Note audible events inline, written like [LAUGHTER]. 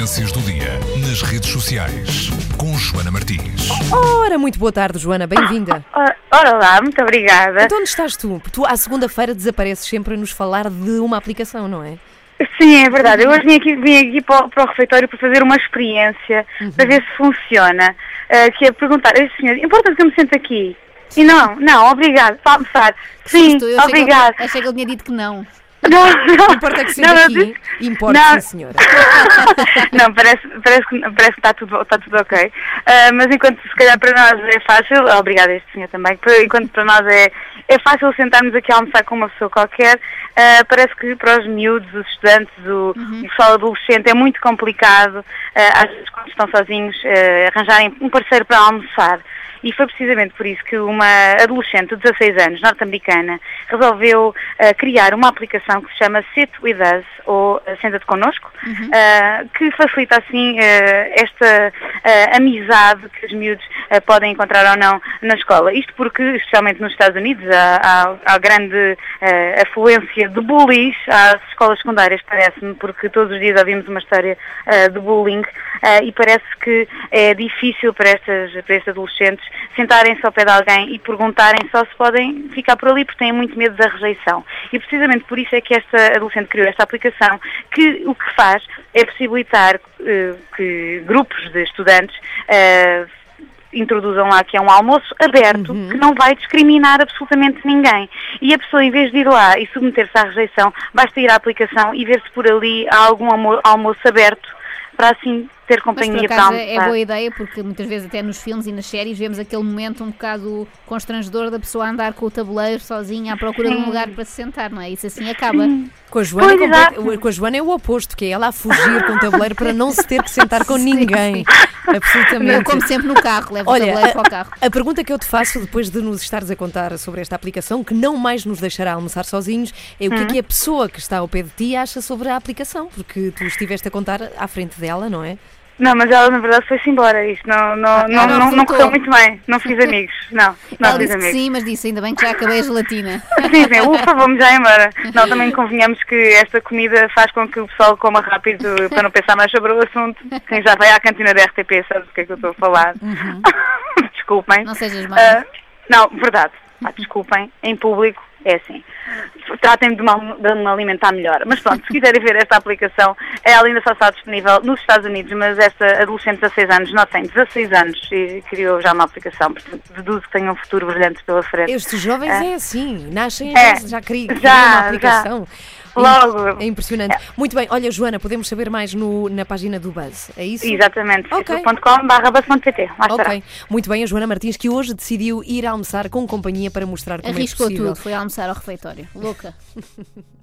Tendências do dia nas redes sociais com Joana Martins. Ora, muito boa tarde, Joana, bem-vinda. Ora ora lá, muito obrigada. Então onde estás tu? Tu à segunda-feira desapareces sempre a nos falar de uma aplicação, não é? Sim, é verdade. Eu hoje vim aqui, vim aqui para, o, para o refeitório para fazer uma experiência, Uhum. para ver se funciona. eh, que é perguntar, "Ei, senhor, importa que eu me sente aqui? E não, não, obrigado, para almoçar. Sim, obrigado. Achei que ele tinha dito que não. Não, não. Importa que Não, seja eu aqui? Importa, Não. sim, senhora. [LAUGHS] Não, parece, parece, que, parece que está tudo, está tudo ok. Ah, mas enquanto se calhar para nós é fácil, obrigada a este senhor também, enquanto para nós é, é fácil sentarmos aqui a almoçar com uma pessoa qualquer, ah, parece que para os miúdos, os estudantes, o, o pessoal adolescente é muito complicado, ah, às vezes quando estão sozinhos, arranjarem um parceiro para almoçar. E foi precisamente por isso que uma adolescente de 16 anos, norte-americana, resolveu ah, criar uma aplicação que se chama Sit With Us, ou ah, Senta-te Connosco, ah, que facilita assim ah, esta amizade que os miúdos podem encontrar ou não na escola. Isto porque, especialmente nos Estados Unidos, há, há- há grande ah, afluência de bullies às escolas secundárias, parece-me, porque todos os dias ouvimos uma história ah, de bullying e parece que é difícil para, estas, para estes adolescentes sentarem-se ao pé de alguém e perguntarem só se podem ficar por ali porque têm muito medo da rejeição. E precisamente por isso é que esta adolescente criou esta aplicação que o que faz é possibilitar eh, que grupos de estudantes eh, introduzam lá que é um almoço aberto que não vai discriminar absolutamente ninguém. E a pessoa, em vez de ir lá e submeter-se à rejeição, basta ir à aplicação e ver se por ali há algum almo- almoço aberto para assim ter Mas por companhia para acaso almoçar. é boa ideia, porque muitas vezes até nos filmes e nas séries vemos aquele momento um bocado constrangedor da pessoa andar com o tabuleiro sozinha à procura de um Sim. lugar para se sentar, não é? Isso assim acaba. Com a, Joana, exato. com a Joana é o oposto, que é ela a fugir com o tabuleiro para não se ter que sentar com [LAUGHS] Sim, ninguém. Absolutamente. Como sempre no carro, leva o Olha, tabuleiro para o carro. A pergunta que eu te faço depois de nos estares a contar sobre esta aplicação, que não mais nos deixará almoçar sozinhos, é o que é que a pessoa que está ao pé de ti acha sobre a aplicação, porque tu estiveste a contar à frente dela, não é? Não, mas ela na verdade foi-se embora. Isto não, não, não, Ela não, não voltou. correu muito bem. Não fiz [LAUGHS] amigos. Não, não Ela fiz amigos. sim, mas disse ainda bem que já acabei a gelatina. [LAUGHS] Sim, sim, ufa, vamos já embora. Não, também [LAUGHS] convenhamos que esta comida faz com que o pessoal coma rápido para não pensar mais sobre o assunto. Quem já vai à cantina da RTP sabe do que é que eu estou a falar. Desculpem. Uhum. Não sejas má. Ah, não, verdade. Ah, desculpem, em público é assim. Tratem-me de, me- de me alimentar melhor. Mas pronto, se quiserem ver esta aplicação, ela ainda só está disponível nos Estados Unidos, mas esta adolescente de 16 anos, não tem 16 anos e criou já uma aplicação, portanto deduzo que tem um futuro brilhante pela frente. Estes jovens É. é assim, nascem É. já, já criam Já, uma já. aplicação. É Logo. im- É impressionante. Muito bem, olha, Joana, podemos saber mais no- na página do Buzz, é isso? Exatamente, Ok. facebook.com barra bus.pt. Lá estará. Ok, muito bem, a Joana Martins, que hoje decidiu ir almoçar com companhia para mostrar como Arriscou é possível. tudo, foi almoçar ao refeitório. Louca. [LAUGHS]